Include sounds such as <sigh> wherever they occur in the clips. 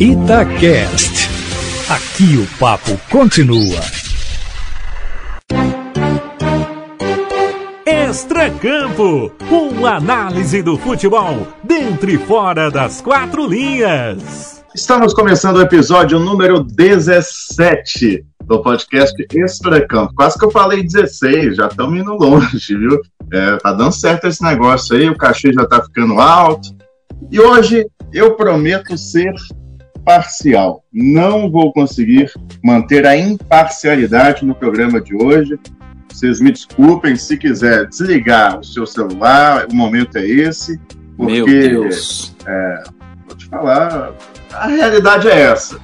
Itacast. Aqui o papo continua. Extracampo, uma análise do futebol dentro e fora das quatro linhas. Estamos começando o episódio número 17 do podcast Extracampo. Quase que eu falei 16, já estamos indo longe, <laughs> viu? É, tá dando certo esse negócio aí, o cachê já tá ficando alto. E hoje eu prometo ser parcial. Não vou conseguir manter a imparcialidade no programa de hoje. Vocês me desculpem, se quiser desligar o seu celular, o momento é esse. Porque, Meu Deus. É, vou te falar, a realidade é essa.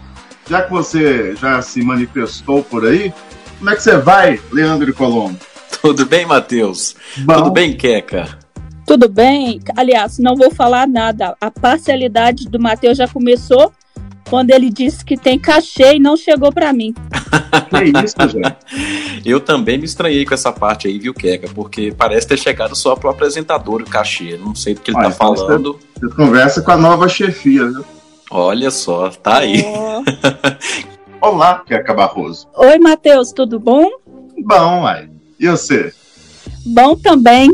Já que você já se manifestou por aí, como é que você vai, Leandro Colombo? Tudo bem, Matheus? Tudo bem, Queca? Tudo bem. Aliás, não vou falar nada. A parcialidade do Matheus já começou quando ele disse que tem cachê e não chegou para mim. que <laughs> isso, gente? Eu também me estranhei com essa parte aí, viu, Queca? Porque parece ter chegado só pro apresentador o cachê. Não sei do que ele Olha, tá falando. Você, você conversa com a nova chefia, viu? Olha só, tá aí. Oh. <laughs> Olá, Queca Barroso. Oi, Matheus, tudo bom? Bom, uai. E você? Bom também.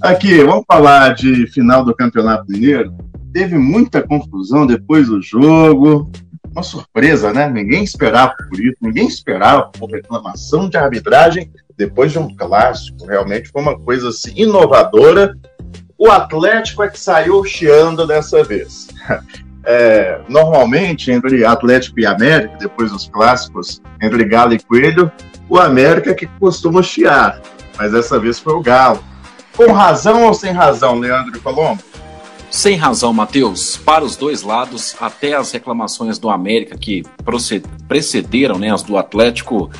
Aqui, vamos falar de final do Campeonato Mineiro. Teve muita confusão depois do jogo. Uma surpresa, né? Ninguém esperava por isso, ninguém esperava por reclamação de arbitragem depois de um clássico. Realmente foi uma coisa assim, inovadora. O Atlético é que saiu chiando dessa vez. <laughs> É, normalmente, entre Atlético e América, depois dos clássicos, entre Galo e Coelho, o América é que costuma chiar. Mas dessa vez foi o Galo. Com razão ou sem razão, Leandro Colombo? Sem razão, Matheus. Para os dois lados, até as reclamações do América que precederam né, as do Atlético,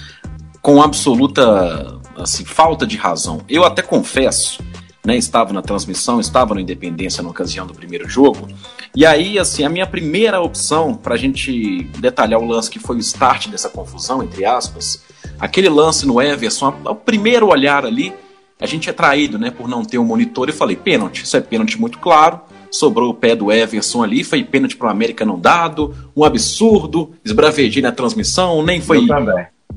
com absoluta assim, falta de razão. Eu até confesso, né, estava na transmissão, estava no Independência na ocasião do primeiro jogo, e aí, assim, a minha primeira opção para a gente detalhar o lance que foi o start dessa confusão, entre aspas, aquele lance no Everson, o primeiro olhar ali, a gente é traído, né, por não ter um monitor, e falei, pênalti, isso é pênalti muito claro, sobrou o pé do Everson ali, foi pênalti pro América não dado, um absurdo, esbravejei na transmissão, nem foi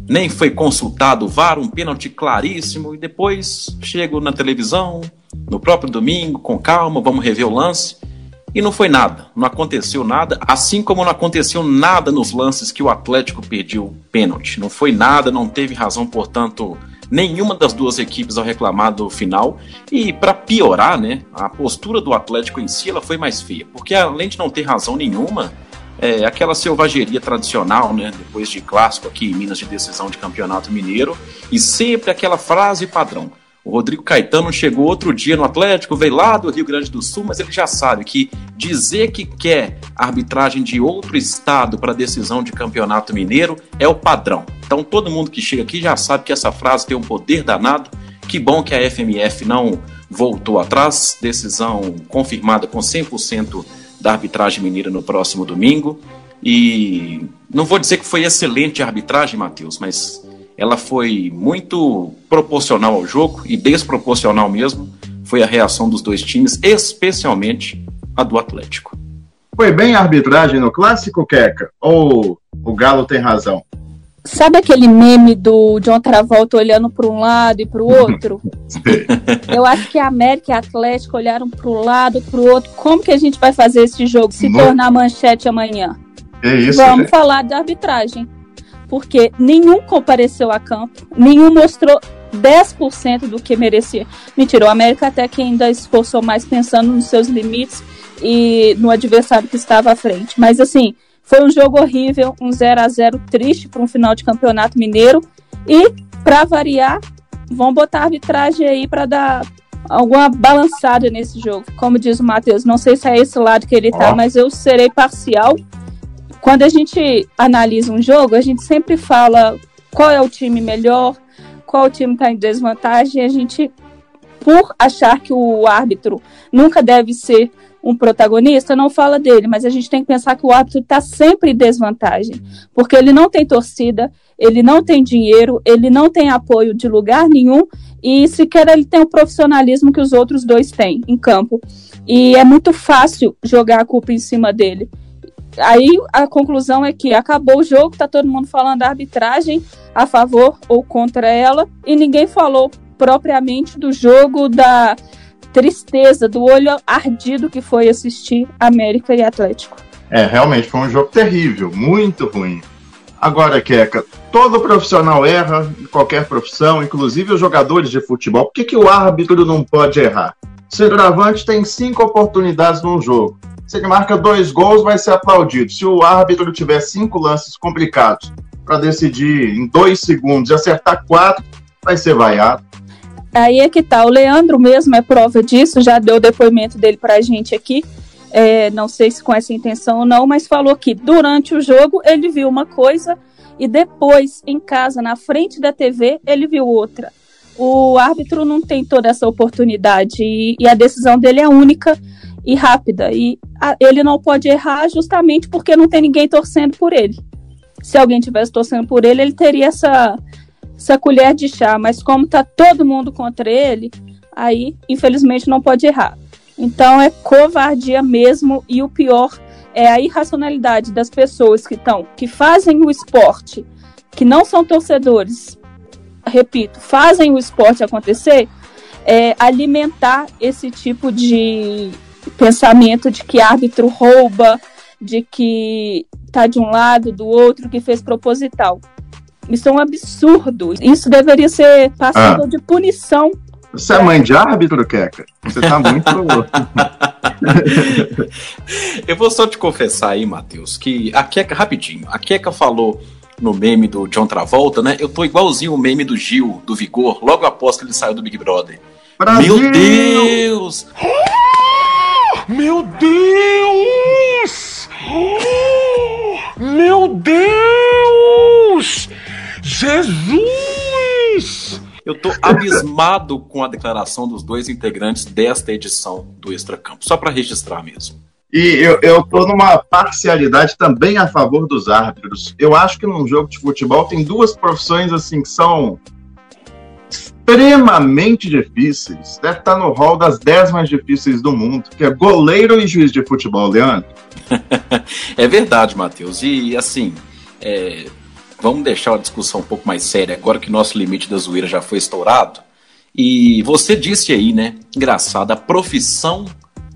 nem foi consultado o VAR, um pênalti claríssimo, e depois chego na televisão, no próprio domingo, com calma, vamos rever o lance. E não foi nada, não aconteceu nada, assim como não aconteceu nada nos lances que o Atlético perdeu pênalti. Não foi nada, não teve razão, portanto, nenhuma das duas equipes ao reclamar do final. E para piorar, né, a postura do Atlético em si ela foi mais feia, porque além de não ter razão nenhuma, é aquela selvageria tradicional, né, depois de clássico aqui em Minas de decisão de campeonato mineiro, e sempre aquela frase padrão. O Rodrigo Caetano chegou outro dia no Atlético, veio lá do Rio Grande do Sul, mas ele já sabe que dizer que quer arbitragem de outro estado para decisão de campeonato mineiro é o padrão. Então todo mundo que chega aqui já sabe que essa frase tem um poder danado. Que bom que a FMF não voltou atrás. Decisão confirmada com 100% da arbitragem mineira no próximo domingo. E não vou dizer que foi excelente a arbitragem, Matheus, mas ela foi muito proporcional ao jogo e desproporcional mesmo foi a reação dos dois times, especialmente a do Atlético. Foi bem a arbitragem no clássico, Queca? Ou o Galo tem razão? Sabe aquele meme do John Travolta olhando para um lado e para o outro? <laughs> Eu acho que a América e a Atlético olharam para um lado, para o outro. Como que a gente vai fazer esse jogo se tornar manchete amanhã? É isso, Vamos gente. falar de arbitragem porque nenhum compareceu a campo, nenhum mostrou 10% do que merecia. Mentira, o América até que ainda esforçou mais pensando nos seus limites e no adversário que estava à frente. Mas assim, foi um jogo horrível, um 0 a 0 triste para um final de campeonato mineiro. E, para variar, vão botar a arbitragem aí para dar alguma balançada nesse jogo. Como diz o Matheus, não sei se é esse lado que ele está, oh. mas eu serei parcial quando a gente analisa um jogo, a gente sempre fala qual é o time melhor, qual time está em desvantagem. A gente, por achar que o árbitro nunca deve ser um protagonista, não fala dele, mas a gente tem que pensar que o árbitro está sempre em desvantagem, porque ele não tem torcida, ele não tem dinheiro, ele não tem apoio de lugar nenhum e sequer ele tem o profissionalismo que os outros dois têm em campo. E é muito fácil jogar a culpa em cima dele aí a conclusão é que acabou o jogo, tá todo mundo falando da arbitragem a favor ou contra ela, e ninguém falou propriamente do jogo da tristeza, do olho ardido que foi assistir América e Atlético. É, realmente foi um jogo terrível, muito ruim. Agora, Keca, todo profissional erra, em qualquer profissão, inclusive os jogadores de futebol. Por que, que o árbitro não pode errar? Centroavante tem cinco oportunidades num jogo. Se ele marca dois gols, vai ser aplaudido. Se o árbitro tiver cinco lances complicados para decidir em dois segundos e acertar quatro, vai ser vaiado. Aí é que tá. O Leandro mesmo é prova disso, já deu o depoimento dele para a gente aqui. É, não sei se com essa intenção ou não, mas falou que durante o jogo ele viu uma coisa e depois, em casa, na frente da TV, ele viu outra. O árbitro não tem toda essa oportunidade e, e a decisão dele é única e rápida. E a, ele não pode errar justamente porque não tem ninguém torcendo por ele. Se alguém tivesse torcendo por ele, ele teria essa, essa colher de chá. Mas como tá todo mundo contra ele, aí, infelizmente, não pode errar. Então é covardia mesmo e o pior é a irracionalidade das pessoas que estão que fazem o esporte, que não são torcedores, repito, fazem o esporte acontecer, é, alimentar esse tipo de pensamento de que árbitro rouba, de que tá de um lado, do outro, que fez proposital. Isso é um absurdo. Isso deveria ser passível ah. de punição. Você é mãe de árbitro, Keca? Você tá muito. <laughs> Eu vou só te confessar aí, Matheus, que a Keca, rapidinho, a Keca falou no meme do John Travolta, né? Eu tô igualzinho o meme do Gil, do Vigor, logo após que ele saiu do Big Brother. Brasil! Meu Deus! Meu Deus! Meu Deus! Jesus! Eu tô abismado com a declaração dos dois integrantes desta edição do Extra Campo, só para registrar mesmo. E eu, eu tô numa parcialidade também a favor dos árbitros. Eu acho que num jogo de futebol tem duas profissões assim que são extremamente difíceis. Deve estar no hall das 10 mais difíceis do mundo, que é goleiro e juiz de futebol, Leandro. <laughs> é verdade, Matheus. E assim, é, vamos deixar a discussão um pouco mais séria agora que nosso limite da zoeira já foi estourado. E você disse aí, né? Engraçado, a profissão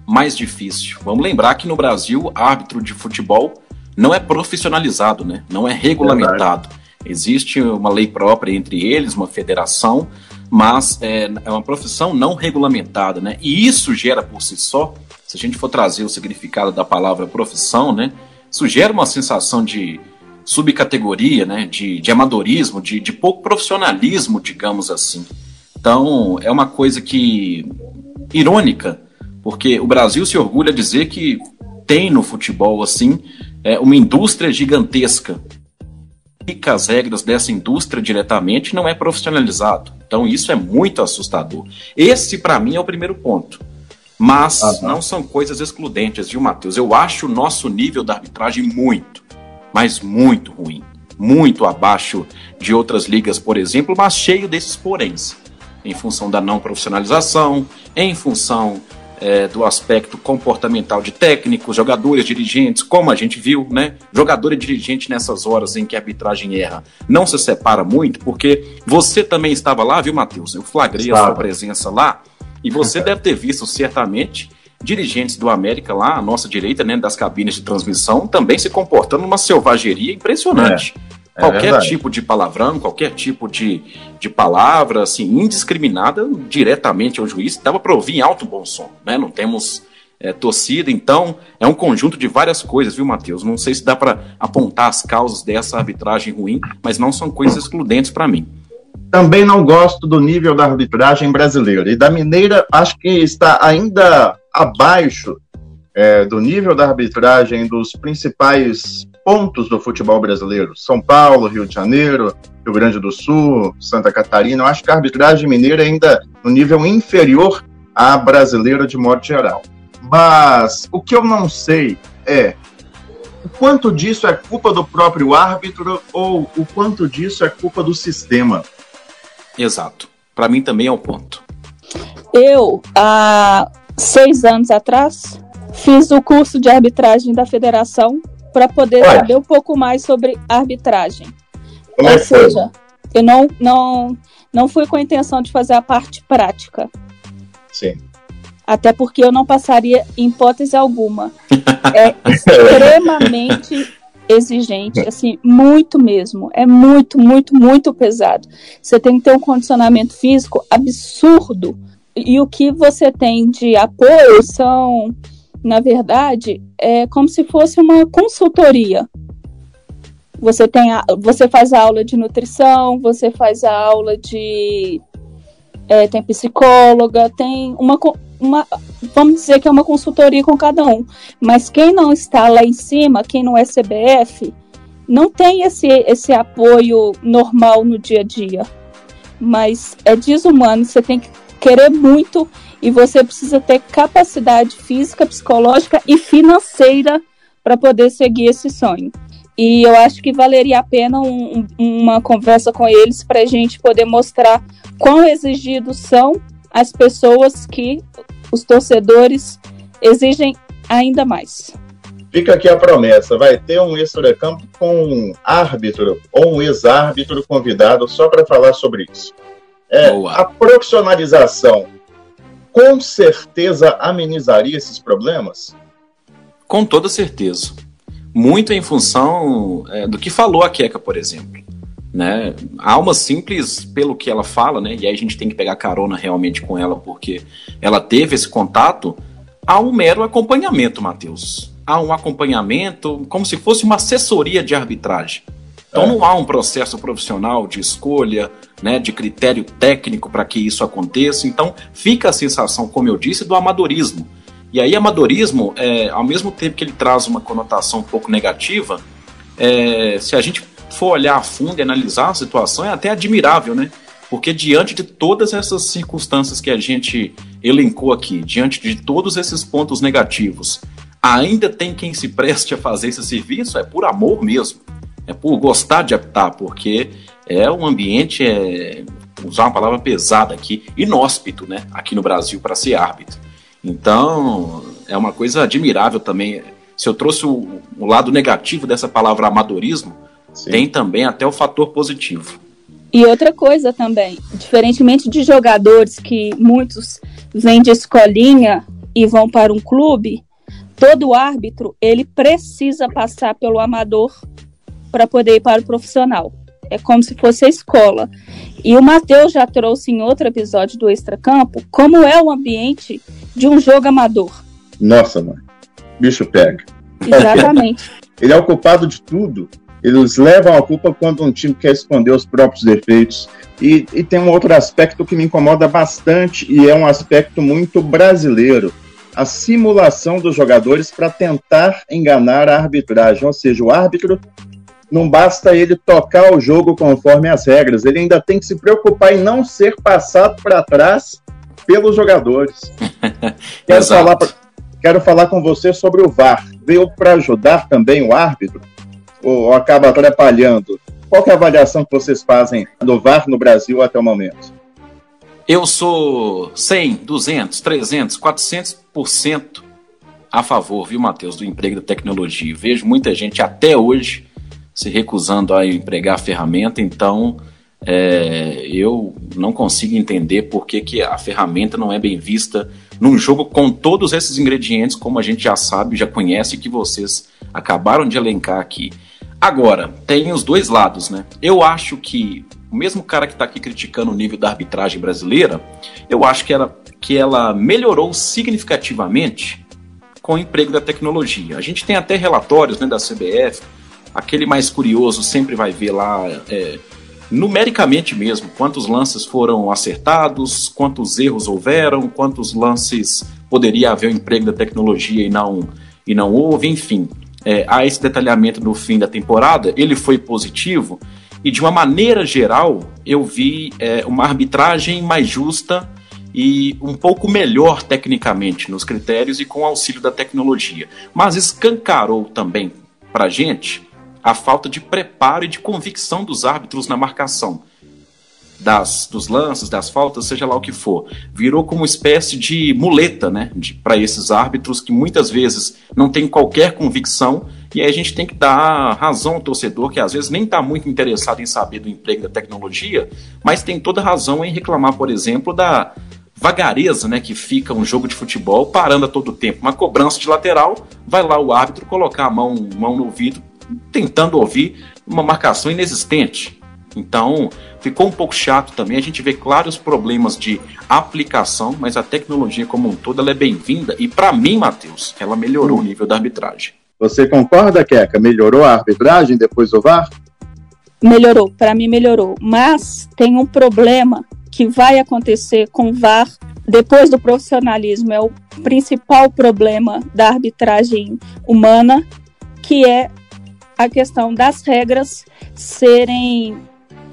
mais difícil. Vamos lembrar que no Brasil, árbitro de futebol não é profissionalizado, né? Não é regulamentado. Verdade. Existe uma lei própria entre eles, uma federação, mas é, é uma profissão não regulamentada, né? E isso gera por si só, se a gente for trazer o significado da palavra profissão, né? Isso gera uma sensação de subcategoria, né? De, de amadorismo, de, de pouco profissionalismo, digamos assim. Então, é uma coisa que irônica, porque o Brasil se orgulha de dizer que tem no futebol assim é, uma indústria gigantesca aplica as regras dessa indústria diretamente não é profissionalizado. Então isso é muito assustador. Esse, para mim, é o primeiro ponto. Mas uhum. não são coisas excludentes, viu, Matheus? Eu acho o nosso nível da arbitragem muito, mas muito ruim. Muito abaixo de outras ligas, por exemplo, mas cheio desses poréns. Em função da não profissionalização, em função é, do aspecto comportamental de técnicos, jogadores, dirigentes, como a gente viu, né? Jogador e dirigente nessas horas em que a arbitragem erra não se separa muito, porque você também estava lá, viu, Matheus? Eu flagrei a sua presença lá e você <laughs> deve ter visto certamente dirigentes do América lá, à nossa direita, né, das cabines de transmissão, também se comportando numa selvageria impressionante. É. É qualquer verdade. tipo de palavrão, qualquer tipo de, de palavra, assim, indiscriminada diretamente ao juiz, dava para ouvir em alto bom som, né? Não temos é, torcida, então é um conjunto de várias coisas, viu, Matheus? Não sei se dá para apontar as causas dessa arbitragem ruim, mas não são coisas excludentes para mim. Também não gosto do nível da arbitragem brasileira. E da mineira, acho que está ainda abaixo é, do nível da arbitragem dos principais pontos do futebol brasileiro. São Paulo, Rio de Janeiro, Rio Grande do Sul, Santa Catarina. Eu acho que a arbitragem mineira é ainda no nível inferior à brasileira de modo geral. Mas o que eu não sei é o quanto disso é culpa do próprio árbitro ou o quanto disso é culpa do sistema. Exato. Para mim também é um ponto. Eu, há seis anos atrás, fiz o curso de arbitragem da federação para poder saber um pouco mais sobre arbitragem. Como é Ou seja, eu não, não, não fui com a intenção de fazer a parte prática. Sim. Até porque eu não passaria em hipótese alguma. É <laughs> extremamente exigente, assim, muito mesmo. É muito, muito, muito pesado. Você tem que ter um condicionamento físico absurdo. E o que você tem de apoio são, na verdade, é como se fosse uma consultoria. Você tem a, você faz a aula de nutrição, você faz a aula de é, tem psicóloga, tem uma, uma vamos dizer que é uma consultoria com cada um. Mas quem não está lá em cima, quem não é CBF, não tem esse, esse apoio normal no dia a dia. Mas é desumano, você tem que querer muito e você precisa ter capacidade física, psicológica e financeira para poder seguir esse sonho. E eu acho que valeria a pena um- um- uma conversa com eles para a gente poder mostrar quão exigidos são as pessoas que os torcedores exigem ainda mais. Fica aqui a promessa: vai ter um extra-campo com um árbitro ou um ex-árbitro convidado só para falar sobre isso. É, a profissionalização com certeza amenizaria esses problemas? Com toda certeza. Muito em função é, do que falou a Queca, por exemplo. Né? Alma simples, pelo que ela fala, né? e aí a gente tem que pegar carona realmente com ela, porque ela teve esse contato, há um mero acompanhamento, Matheus. Há um acompanhamento como se fosse uma assessoria de arbitragem. Então não há um processo profissional de escolha, né, de critério técnico para que isso aconteça. Então fica a sensação, como eu disse, do amadorismo. E aí, amadorismo, é, ao mesmo tempo que ele traz uma conotação um pouco negativa, é, se a gente for olhar a fundo e analisar a situação, é até admirável, né? Porque diante de todas essas circunstâncias que a gente elencou aqui, diante de todos esses pontos negativos, ainda tem quem se preste a fazer esse serviço, é por amor mesmo. É por gostar de apitar, porque é um ambiente, é, usar uma palavra pesada aqui, inóspito, né? Aqui no Brasil, para ser árbitro. Então, é uma coisa admirável também. Se eu trouxe o, o lado negativo dessa palavra amadorismo, Sim. tem também até o fator positivo. E outra coisa também, diferentemente de jogadores que muitos vêm de escolinha e vão para um clube, todo árbitro ele precisa passar pelo amador para poder ir para o profissional. É como se fosse a escola. E o Matheus já trouxe em outro episódio do Extracampo como é o ambiente de um jogo amador. Nossa, mãe. Bicho pega. Exatamente. <laughs> Ele é o culpado de tudo. Eles levam a culpa quando um time quer esconder os próprios defeitos. E, e tem um outro aspecto que me incomoda bastante e é um aspecto muito brasileiro. A simulação dos jogadores para tentar enganar a arbitragem. Ou seja, o árbitro não basta ele tocar o jogo conforme as regras, ele ainda tem que se preocupar em não ser passado para trás pelos jogadores. <laughs> Quero falar, pra- quero falar com você sobre o VAR. Veio para ajudar também o árbitro? Ou acaba atrapalhando? Qual é a avaliação que vocês fazem do VAR no Brasil até o momento? Eu sou 100, 200, 300, 400% a favor, viu, Matheus, do emprego da tecnologia. Vejo muita gente até hoje se recusando a empregar a ferramenta, então é, eu não consigo entender por que, que a ferramenta não é bem vista num jogo com todos esses ingredientes, como a gente já sabe, já conhece, que vocês acabaram de elencar aqui. Agora, tem os dois lados, né? Eu acho que o mesmo cara que está aqui criticando o nível da arbitragem brasileira, eu acho que ela, que ela melhorou significativamente com o emprego da tecnologia. A gente tem até relatórios né, da CBF, aquele mais curioso sempre vai ver lá, é, numericamente mesmo, quantos lances foram acertados, quantos erros houveram, quantos lances poderia haver o emprego da tecnologia e não, e não houve, enfim. É, há esse detalhamento no fim da temporada, ele foi positivo, e de uma maneira geral, eu vi é, uma arbitragem mais justa e um pouco melhor tecnicamente nos critérios e com auxílio da tecnologia. Mas escancarou também para gente a falta de preparo e de convicção dos árbitros na marcação. das, dos lances, das faltas, seja lá o que for. Virou como uma espécie de muleta, né, para esses árbitros que muitas vezes não têm qualquer convicção e aí a gente tem que dar razão ao torcedor que às vezes nem está muito interessado em saber do emprego da tecnologia, mas tem toda razão em reclamar, por exemplo, da vagareza, né, que fica um jogo de futebol parando a todo tempo. Uma cobrança de lateral, vai lá o árbitro colocar a mão, mão no ouvido, tentando ouvir uma marcação inexistente. Então, ficou um pouco chato também. A gente vê claros problemas de aplicação, mas a tecnologia como um todo ela é bem-vinda. E para mim, Matheus, ela melhorou o nível da arbitragem. Você concorda, Keca? Melhorou a arbitragem depois do VAR? Melhorou, para mim melhorou. Mas tem um problema que vai acontecer com o VAR depois do profissionalismo. É o principal problema da arbitragem humana, que é a questão das regras serem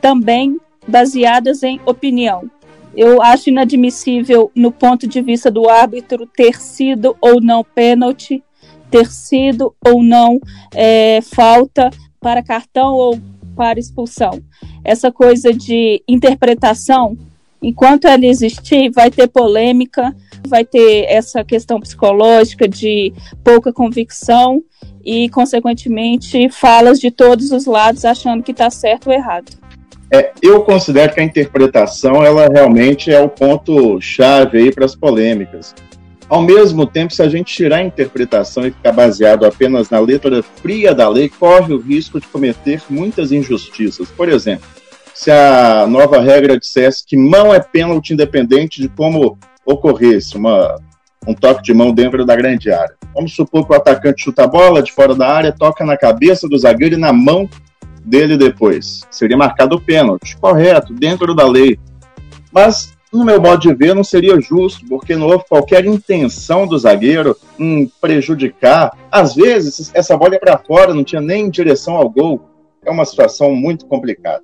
também baseadas em opinião. Eu acho inadmissível, no ponto de vista do árbitro, ter sido ou não pênalti, ter sido ou não é, falta para cartão ou para expulsão. Essa coisa de interpretação, enquanto ela existir, vai ter polêmica, vai ter essa questão psicológica de pouca convicção e, consequentemente, falas de todos os lados achando que está certo ou errado. É, eu considero que a interpretação ela realmente é o ponto chave aí para as polêmicas. Ao mesmo tempo, se a gente tirar a interpretação e ficar baseado apenas na letra fria da lei, corre o risco de cometer muitas injustiças. Por exemplo, se a nova regra dissesse que mão é pênalti independente de como ocorresse uma, um toque de mão dentro da grande área. Vamos supor que o atacante chuta a bola de fora da área, toca na cabeça do zagueiro e na mão dele depois. Seria marcado o pênalti, correto, dentro da lei. Mas, no meu modo de ver, não seria justo, porque não houve qualquer intenção do zagueiro em prejudicar. Às vezes, essa bola é para fora, não tinha nem direção ao gol. É uma situação muito complicada.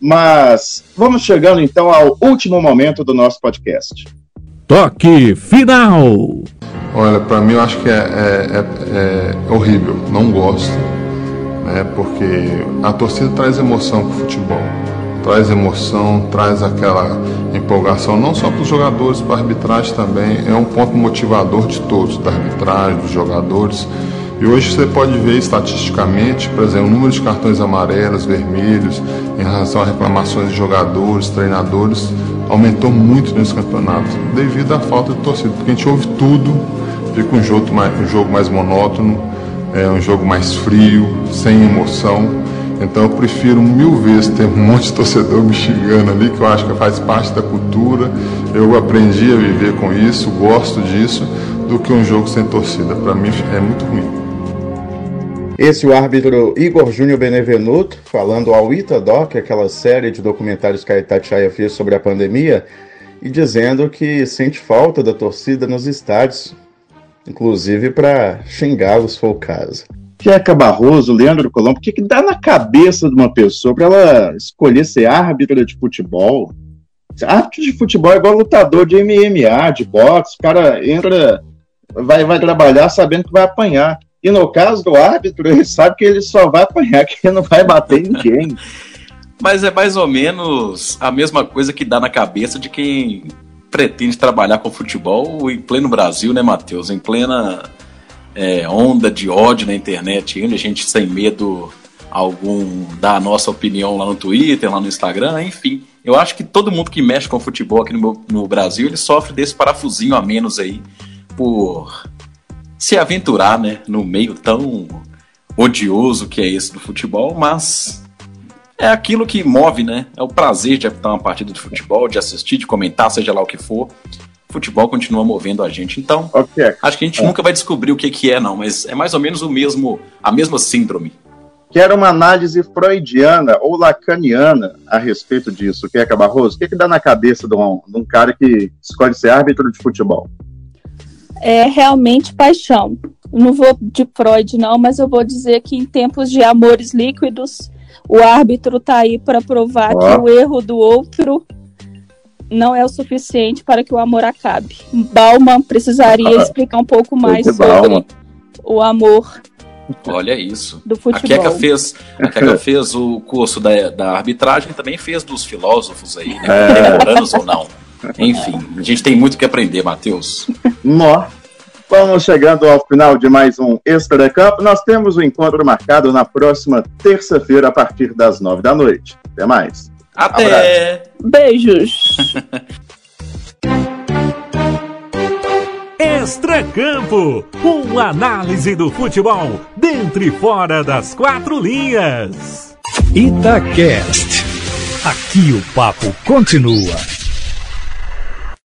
Mas vamos chegando então ao último momento do nosso podcast. Toque final! Olha, para mim eu acho que é, é, é, é horrível, não gosto né? porque a torcida traz emoção para o futebol, traz emoção, traz aquela empolgação, não só para os jogadores, para a arbitragem também, é um ponto motivador de todos, da arbitragem, dos jogadores. E hoje você pode ver estatisticamente, por exemplo, o número de cartões amarelos, vermelhos, em relação a reclamações de jogadores, treinadores, aumentou muito nesse campeonato, devido à falta de torcida, porque a gente ouve tudo, fica um jogo mais, um jogo mais monótono, é um jogo mais frio, sem emoção. Então eu prefiro mil vezes ter um monte de torcedor me xingando ali, que eu acho que faz parte da cultura. Eu aprendi a viver com isso, gosto disso, do que um jogo sem torcida. Para mim é muito ruim. Esse é o árbitro Igor Júnior Benevenuto, falando ao Itadoc, aquela série de documentários que a Itatiaia fez sobre a pandemia, e dizendo que sente falta da torcida nos estádios, inclusive para xingá-los se for o caso. Jeca Barroso, Leandro Colombo, o que, que dá na cabeça de uma pessoa para ela escolher ser árbitra de futebol? Árbitro de futebol é igual lutador de MMA, de boxe, o cara entra, vai, vai trabalhar sabendo que vai apanhar. E no caso do árbitro, ele sabe que ele só vai apanhar, <laughs> que ele não vai bater ninguém. Mas é mais ou menos a mesma coisa que dá na cabeça de quem pretende trabalhar com futebol em pleno Brasil, né, Matheus? Em plena é, onda de ódio na internet, onde a gente sem medo algum dar a nossa opinião lá no Twitter, lá no Instagram, enfim. Eu acho que todo mundo que mexe com futebol aqui no, no Brasil, ele sofre desse parafusinho a menos aí por se aventurar, né, no meio tão odioso que é esse do futebol, mas é aquilo que move, né? É o prazer de apitar uma partida de futebol, de assistir, de comentar, seja lá o que for. O futebol continua movendo a gente. Então, okay. acho que a gente é. nunca vai descobrir o que, que é, não, mas é mais ou menos o mesmo, a mesma síndrome. Quero uma análise freudiana ou lacaniana a respeito disso, que é Barroso. O que, que dá na cabeça de um, de um cara que escolhe ser árbitro de futebol? É realmente paixão. Não vou de Freud, não, mas eu vou dizer que em tempos de amores líquidos, o árbitro está aí para provar oh. que o erro do outro não é o suficiente para que o amor acabe. Bauman precisaria explicar um pouco mais sobre o amor Olha isso. Do A futebol. Keka fez, a Keka <laughs> fez o curso da, da arbitragem, também fez dos filósofos aí, né? Contemporâneos ou não. Enfim, a gente tem muito que aprender, Matheus. Nó. Vamos chegando ao final de mais um Extra Cup. Nós temos o encontro marcado na próxima terça-feira, a partir das nove da noite. Até mais. Até! Beijos. <laughs> Extracampo, uma análise do futebol dentro e fora das quatro linhas. Itacast. Aqui o papo continua.